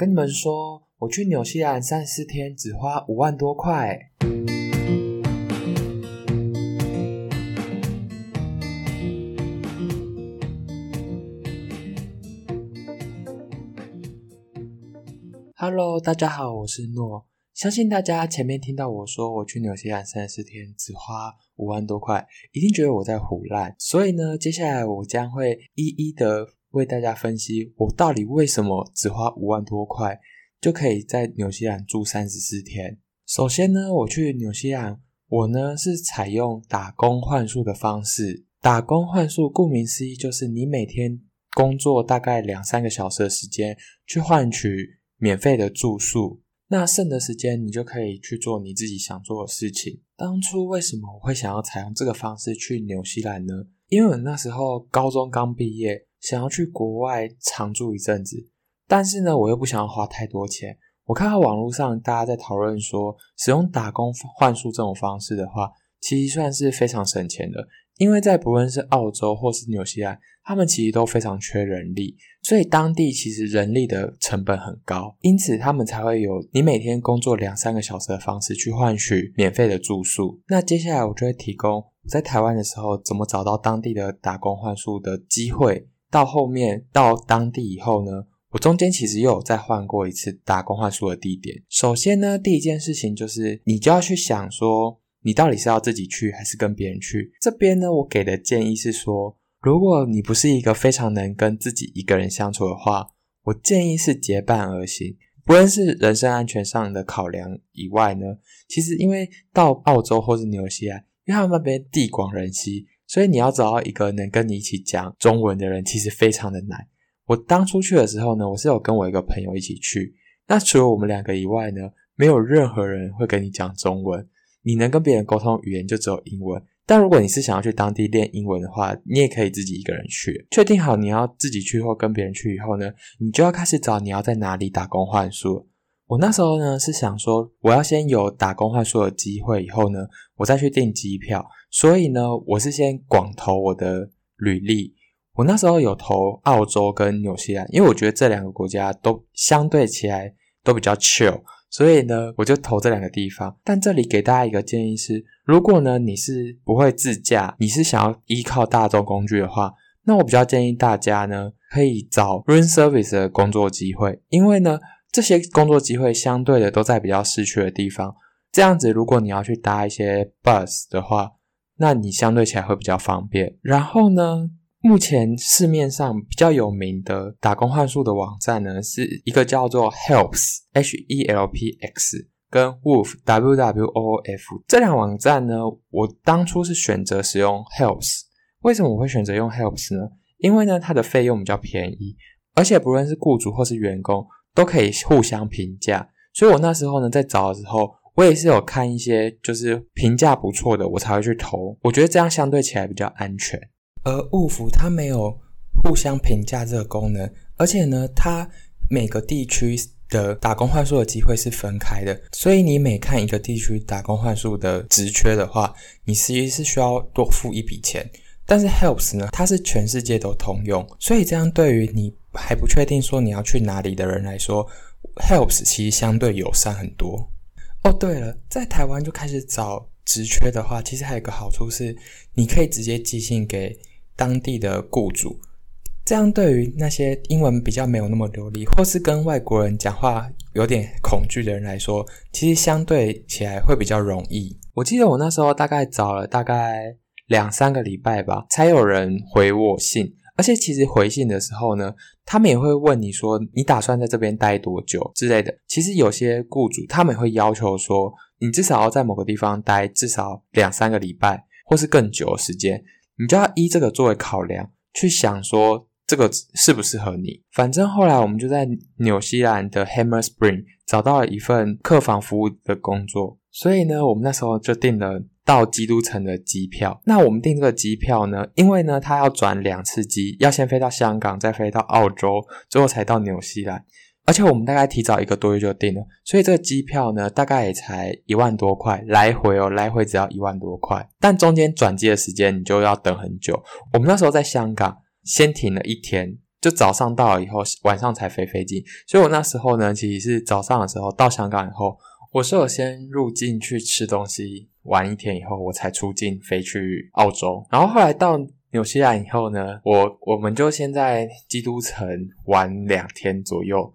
跟你们说，我去纽西兰三四天，只花五万多块。Hello，大家好，我是诺。相信大家前面听到我说我去纽西兰三四天只花五万多块，一定觉得我在唬烂。所以呢，接下来我将会一一的为大家分析，我到底为什么只花五万多块就可以在纽西兰住三十四天。首先呢，我去纽西兰，我呢是采用打工换宿的方式。打工换宿顾名思义，就是你每天工作大概两三个小时的时间，去换取免费的住宿。那剩的时间，你就可以去做你自己想做的事情。当初为什么我会想要采用这个方式去纽西兰呢？因为我那时候高中刚毕业，想要去国外常住一阵子，但是呢，我又不想要花太多钱。我看到网络上大家在讨论说，使用打工换宿这种方式的话，其实算是非常省钱的。因为在不论是澳洲或是纽西兰，他们其实都非常缺人力，所以当地其实人力的成本很高，因此他们才会有你每天工作两三个小时的方式去换取免费的住宿。那接下来我就会提供我在台湾的时候怎么找到当地的打工换宿的机会。到后面到当地以后呢，我中间其实又有再换过一次打工换宿的地点。首先呢，第一件事情就是你就要去想说。你到底是要自己去还是跟别人去？这边呢，我给的建议是说，如果你不是一个非常能跟自己一个人相处的话，我建议是结伴而行。不论是人身安全上的考量以外呢，其实因为到澳洲或是纽西兰，因为他们那边地广人稀，所以你要找到一个能跟你一起讲中文的人，其实非常的难。我当初去的时候呢，我是有跟我一个朋友一起去，那除了我们两个以外呢，没有任何人会跟你讲中文。你能跟别人沟通语言就只有英文，但如果你是想要去当地练英文的话，你也可以自己一个人去。确定好你要自己去或跟别人去以后呢，你就要开始找你要在哪里打工换宿。我那时候呢是想说，我要先有打工换宿的机会，以后呢我再去订机票。所以呢，我是先广投我的履历。我那时候有投澳洲跟纽西兰，因为我觉得这两个国家都相对起来都比较 chill。所以呢，我就投这两个地方。但这里给大家一个建议是，如果呢你是不会自驾，你是想要依靠大众工具的话，那我比较建议大家呢可以找 room service 的工作机会，因为呢这些工作机会相对的都在比较市区的地方。这样子，如果你要去搭一些 bus 的话，那你相对起来会比较方便。然后呢，目前市面上比较有名的打工换宿的网站呢，是一个叫做 Helps H E L P X 跟 Woof W W O F 这两网站呢，我当初是选择使用 Helps。为什么我会选择用 Helps 呢？因为呢，它的费用比较便宜，而且不论是雇主或是员工都可以互相评价。所以我那时候呢，在找的时候，我也是有看一些就是评价不错的，我才会去投。我觉得这样相对起来比较安全。而 Woof 它没有互相评价这个功能，而且呢，它每个地区的打工换宿的机会是分开的，所以你每看一个地区打工换宿的职缺的话，你实际是需要多付一笔钱。但是 Helps 呢，它是全世界都通用，所以这样对于你还不确定说你要去哪里的人来说，Helps 其实相对友善很多。哦，对了，在台湾就开始找职缺的话，其实还有个好处是，你可以直接寄信给。当地的雇主，这样对于那些英文比较没有那么流利，或是跟外国人讲话有点恐惧的人来说，其实相对起来会比较容易。我记得我那时候大概找了大概两三个礼拜吧，才有人回我信。而且其实回信的时候呢，他们也会问你说你打算在这边待多久之类的。其实有些雇主他们也会要求说，你至少要在某个地方待至少两三个礼拜，或是更久的时间。你就要依这个作为考量，去想说这个适不适合你。反正后来我们就在纽西兰的 Hammer Spring 找到了一份客房服务的工作，所以呢，我们那时候就定了到基督城的机票。那我们订这个机票呢，因为呢，它要转两次机，要先飞到香港，再飞到澳洲，最后才到纽西兰。而且我们大概提早一个多月就订了，所以这个机票呢，大概也才一万多块，来回哦，来回只要一万多块。但中间转机的时间你就要等很久。我们那时候在香港先停了一天，就早上到了以后，晚上才飞飞机。所以我那时候呢，其实是早上的时候到香港以后，我是有先入境去吃东西，玩一天以后，我才出境飞去澳洲。然后后来到纽西兰以后呢，我我们就先在基督城玩两天左右。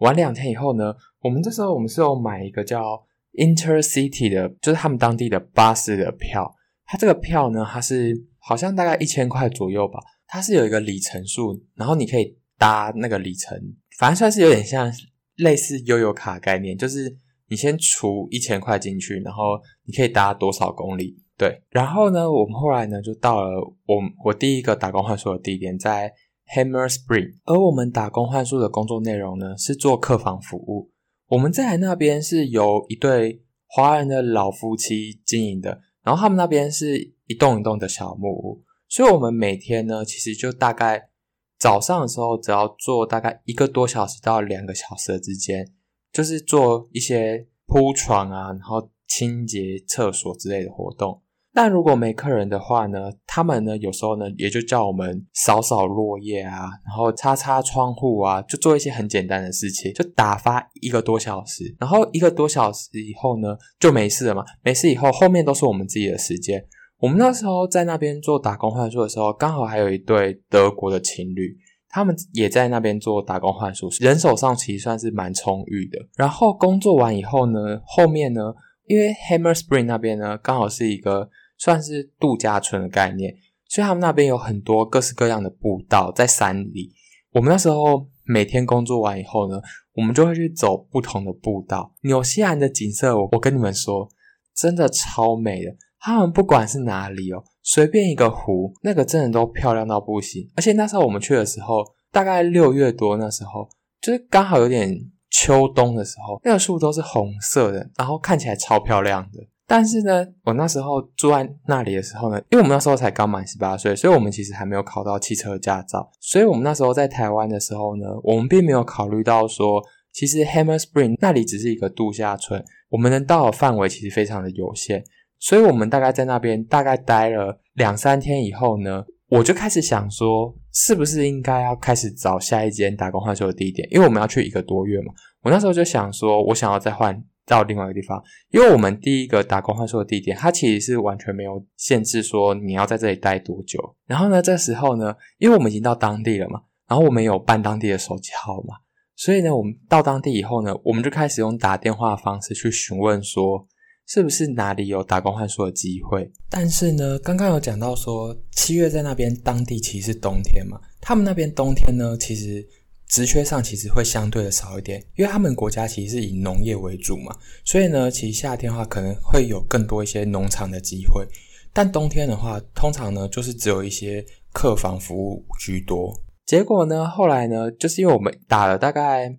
玩两天以后呢，我们这时候我们是有买一个叫 Intercity 的，就是他们当地的巴士的票。它这个票呢，它是好像大概一千块左右吧。它是有一个里程数，然后你可以搭那个里程，反正算是有点像类似悠游卡概念，就是你先储一千块进去，然后你可以搭多少公里，对。然后呢，我们后来呢就到了我我第一个打工换宿的地点在 Hammer Spring，而我们打工换宿的工作内容呢是做客房服务。我们在那边是由一对华人的老夫妻经营的，然后他们那边是一栋一栋的小木屋。所以，我们每天呢，其实就大概早上的时候，只要做大概一个多小时到两个小时之间，就是做一些铺床啊，然后清洁厕所之类的活动。但如果没客人的话呢，他们呢有时候呢也就叫我们扫扫落叶啊，然后擦擦窗户啊，就做一些很简单的事情，就打发一个多小时。然后一个多小时以后呢，就没事了嘛，没事以后，后面都是我们自己的时间。我们那时候在那边做打工换宿的时候，刚好还有一对德国的情侣，他们也在那边做打工换宿，人手上其实算是蛮充裕的。然后工作完以后呢，后面呢，因为 Hammer Spring 那边呢，刚好是一个算是度假村的概念，所以他们那边有很多各式各样的步道在山里。我们那时候每天工作完以后呢，我们就会去走不同的步道。纽西兰的景色，我我跟你们说，真的超美的。他们不管是哪里哦，随便一个湖，那个真的都漂亮到不行。而且那时候我们去的时候，大概六月多，那时候就是刚好有点秋冬的时候，那个树都是红色的，然后看起来超漂亮的。但是呢，我那时候住在那里的时候呢，因为我们那时候才刚满十八岁，所以我们其实还没有考到汽车驾照。所以我们那时候在台湾的时候呢，我们并没有考虑到说，其实 Hammer Spring 那里只是一个度假村，我们能到的范围其实非常的有限。所以我们大概在那边大概待了两三天以后呢，我就开始想说，是不是应该要开始找下一间打工换宿的地点？因为我们要去一个多月嘛。我那时候就想说，我想要再换到另外一个地方，因为我们第一个打工换宿的地点，它其实是完全没有限制说你要在这里待多久。然后呢，这时候呢，因为我们已经到当地了嘛，然后我们有办当地的手机号码，所以呢，我们到当地以后呢，我们就开始用打电话的方式去询问说。是不是哪里有打工换宿的机会？但是呢，刚刚有讲到说七月在那边当地其实是冬天嘛，他们那边冬天呢，其实职缺上其实会相对的少一点，因为他们国家其实是以农业为主嘛，所以呢，其实夏天的话可能会有更多一些农场的机会，但冬天的话，通常呢就是只有一些客房服务居多。结果呢，后来呢，就是因为我们打了大概。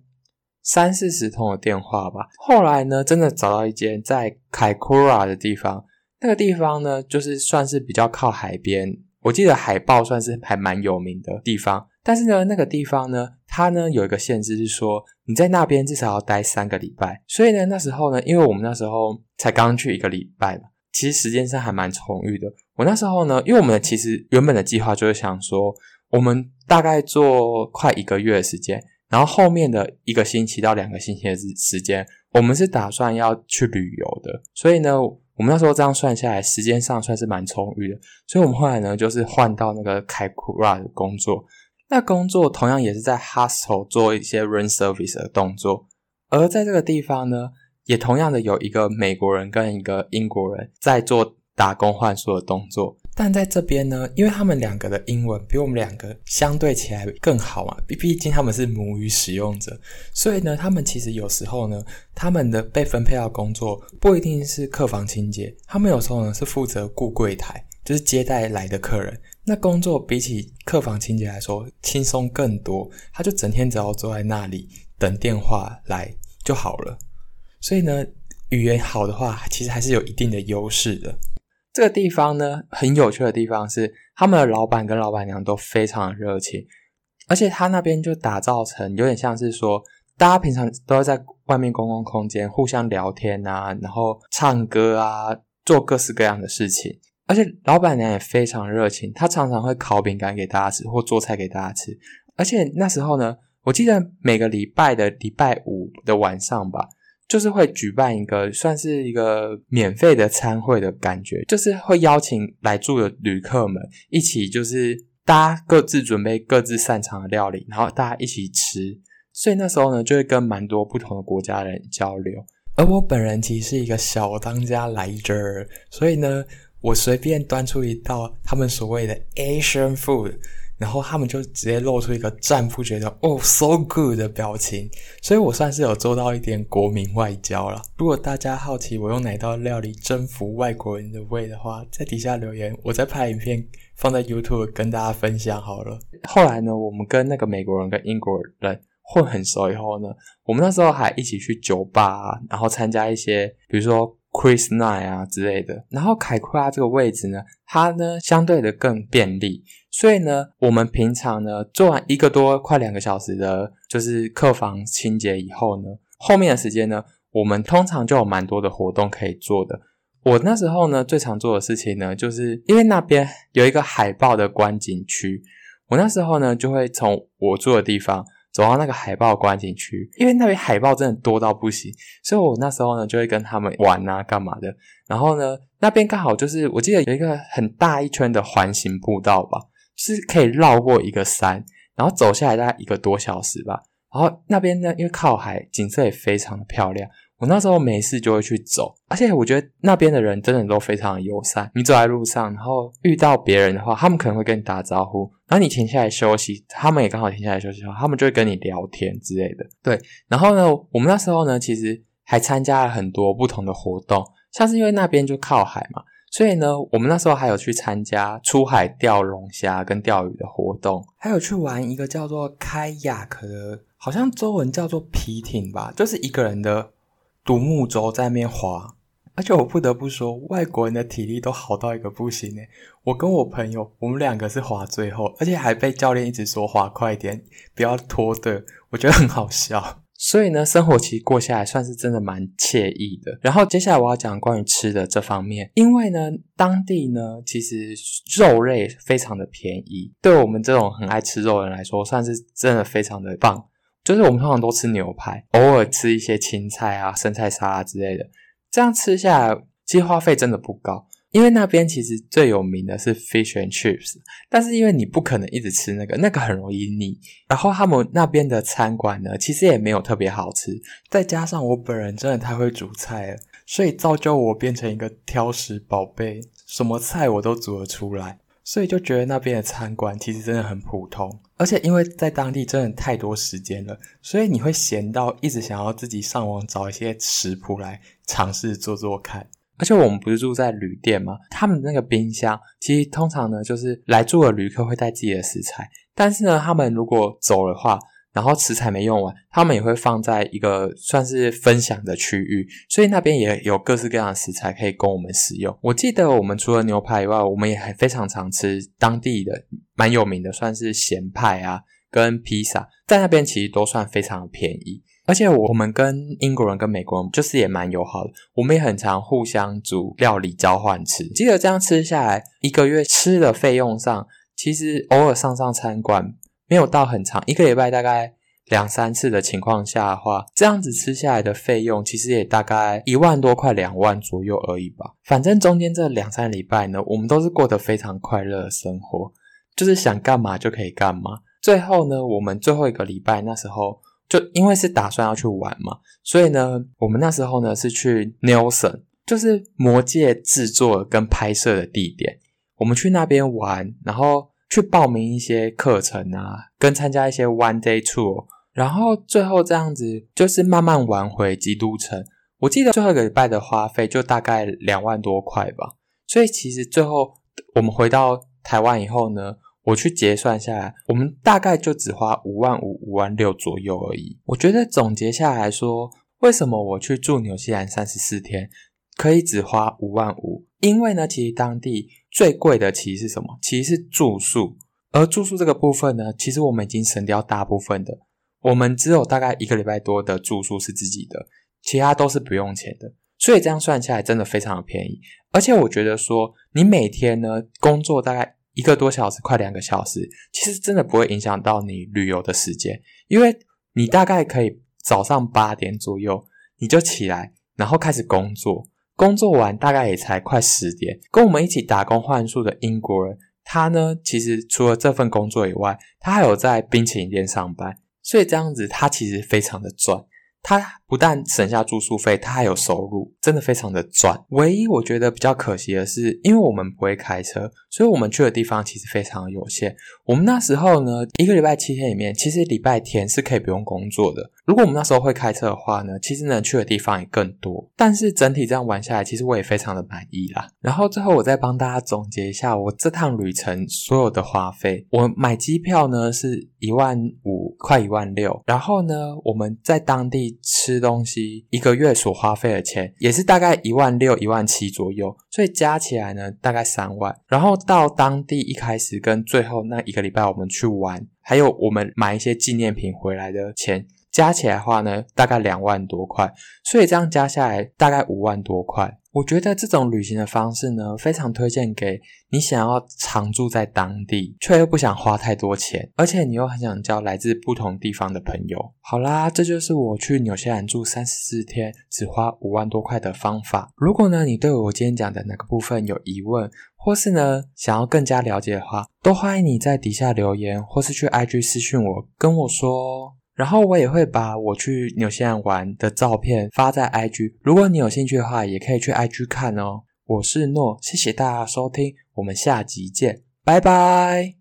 三四十通的电话吧，后来呢，真的找到一间在凯库拉的地方。那个地方呢，就是算是比较靠海边。我记得海豹算是还蛮有名的地方。但是呢，那个地方呢，它呢有一个限制，是说你在那边至少要待三个礼拜。所以呢，那时候呢，因为我们那时候才刚去一个礼拜嘛，其实时间上还蛮充裕的。我那时候呢，因为我们其实原本的计划就是想说，我们大概做快一个月的时间。然后后面的一个星期到两个星期的时时间，我们是打算要去旅游的，所以呢，我们那时候这样算下来，时间上算是蛮充裕的。所以我们后来呢，就是换到那个凯库拉的工作。那工作同样也是在 hostel 做一些 room service 的动作，而在这个地方呢，也同样的有一个美国人跟一个英国人在做打工换宿的动作。但在这边呢，因为他们两个的英文比我们两个相对起来更好嘛，毕毕竟他们是母语使用者，所以呢，他们其实有时候呢，他们的被分配到工作不一定是客房清洁，他们有时候呢是负责顾柜台，就是接待来的客人。那工作比起客房清洁来说轻松更多，他就整天只要坐在那里等电话来就好了。所以呢，语言好的话，其实还是有一定的优势的。这个地方呢，很有趣的地方是，他们的老板跟老板娘都非常热情，而且他那边就打造成有点像是说，大家平常都要在外面公共空间互相聊天啊，然后唱歌啊，做各式各样的事情。而且老板娘也非常热情，她常常会烤饼干给大家吃，或做菜给大家吃。而且那时候呢，我记得每个礼拜的礼拜五的晚上吧，就是会举办一个算是一个免费的餐会的感觉，就是会邀请来住的旅客们一起，就是大家各自准备各自擅长的料理，然后大家一起吃。所以那时候呢，就会跟蛮多不同的国家人交流。而我本人其实是一个小当家来着，所以呢，我随便端出一道他们所谓的 Asian food，然后他们就直接露出一个赞不绝的“哦，so good” 的表情。所以我算是有做到一点国民外交了。如果大家好奇我用哪道料理征服外国人的胃的话，在底下留言，我再拍影片放在 YouTube 跟大家分享好了。后来呢，我们跟那个美国人跟英国人。混很熟以后呢，我们那时候还一起去酒吧，然后参加一些，比如说。Chris Night 啊之类的。然后凯库拉这个位置呢，它呢相对的更便利，所以呢，我们平常呢做完一个多快两个小时的，就是客房清洁以后呢，后面的时间呢，我们通常就有蛮多的活动可以做的。我那时候呢最常做的事情呢，就是因为那边有一个海豹的观景区，我那时候呢就会从我住的地方。走到那个海豹观景区，因为那边海豹真的多到不行，所以我那时候呢就会跟他们玩啊，干嘛的。然后呢，那边刚好就是我记得有一个很大一圈的环形步道吧，是可以绕过一个山，然后走下来大概一个多小时吧。然后那边呢，因为靠海，景色也非常的漂亮。我那时候没事就会去走，而且我觉得那边的人真的都非常的友善。你走在路上，然后遇到别人的话，他们可能会跟你打招呼，然后你停下来休息，他们也刚好停下来休息，他们就会跟你聊天之类的。对，然后呢，我们那时候呢，其实还参加了很多不同的活动，像是因为那边就靠海嘛，所以呢，我们那时候还有去参加出海钓龙虾跟钓鱼的活动，还有去玩一个叫做开雅克的，好像中文叫做皮艇吧，就是一个人的。独木舟在那边滑，而且我不得不说，外国人的体力都好到一个不行诶。我跟我朋友，我们两个是滑最后，而且还被教练一直说滑快点，不要拖的，我觉得很好笑。所以呢，生活其实过下来算是真的蛮惬意的。然后接下来我要讲关于吃的这方面，因为呢，当地呢其实肉类非常的便宜，对我们这种很爱吃肉的人来说，算是真的非常的棒。就是我们通常都吃牛排，偶尔吃一些青菜啊、生菜沙拉之类的，这样吃下来，其实花费真的不高。因为那边其实最有名的是 fish and chips，但是因为你不可能一直吃那个，那个很容易腻。然后他们那边的餐馆呢，其实也没有特别好吃。再加上我本人真的太会煮菜了，所以造就我变成一个挑食宝贝，什么菜我都煮得出来。所以就觉得那边的餐馆其实真的很普通，而且因为在当地真的太多时间了，所以你会闲到一直想要自己上网找一些食谱来尝试做做看。而且我们不是住在旅店吗？他们那个冰箱其实通常呢，就是来住的旅客会带自己的食材，但是呢，他们如果走的话，然后食材没用完，他们也会放在一个算是分享的区域，所以那边也有各式各样的食材可以供我们使用。我记得我们除了牛排以外，我们也还非常常吃当地的蛮有名的，算是咸派啊跟披萨，在那边其实都算非常便宜。而且我们跟英国人跟美国人就是也蛮友好的，我们也很常互相煮料理交换吃。记得这样吃下来，一个月吃的费用上，其实偶尔上上餐馆。没有到很长，一个礼拜大概两三次的情况下的话，这样子吃下来的费用其实也大概一万多块两万左右而已吧。反正中间这两三礼拜呢，我们都是过得非常快乐的生活，就是想干嘛就可以干嘛。最后呢，我们最后一个礼拜那时候就因为是打算要去玩嘛，所以呢，我们那时候呢是去 Nelson，就是魔戒制作跟拍摄的地点，我们去那边玩，然后。去报名一些课程啊，跟参加一些 one day tour，然后最后这样子就是慢慢玩回基督城。我记得最后一个礼拜的花费就大概两万多块吧。所以其实最后我们回到台湾以后呢，我去结算下来，我们大概就只花五万五、五万六左右而已。我觉得总结下来说，为什么我去住纽西兰三十四天可以只花五万五？因为呢，其实当地。最贵的其实是什么？其实是住宿，而住宿这个部分呢，其实我们已经省掉大部分的，我们只有大概一个礼拜多的住宿是自己的，其他都是不用钱的，所以这样算下来真的非常的便宜。而且我觉得说，你每天呢工作大概一个多小时，快两个小时，其实真的不会影响到你旅游的时间，因为你大概可以早上八点左右你就起来，然后开始工作，工作完大概也才快十点。跟我们一起打工换宿的英国人，他呢，其实除了这份工作以外，他还有在冰淇淋店上班，所以这样子他其实非常的赚。他不但省下住宿费，他还有收入，真的非常的赚。唯一我觉得比较可惜的是，因为我们不会开车，所以我们去的地方其实非常有限。我们那时候呢，一个礼拜七天里面，其实礼拜天是可以不用工作的。如果我们那时候会开车的话呢，其实能去的地方也更多。但是整体这样玩下来，其实我也非常的满意啦。然后最后我再帮大家总结一下我这趟旅程所有的花费。我买机票呢是一万五，快一万六。然后呢，我们在当地吃东西，一个月所花费的钱也是大概一万六、一万七左右。所以加起来呢，大概三万。然后到当地一开始跟最后那一个礼拜我们去玩，还有我们买一些纪念品回来的钱。加起来的话呢，大概两万多块，所以这样加下来大概五万多块。我觉得这种旅行的方式呢，非常推荐给你想要常住在当地，却又不想花太多钱，而且你又很想交来自不同地方的朋友。好啦，这就是我去纽西兰住三十四天，只花五万多块的方法。如果呢，你对我今天讲的哪个部分有疑问，或是呢，想要更加了解的话，都欢迎你在底下留言，或是去 IG 私讯我，跟我说哦。然后我也会把我去纽西兰玩的照片发在 IG，如果你有兴趣的话，也可以去 IG 看哦。我是诺，谢谢大家收听，我们下集见，拜拜。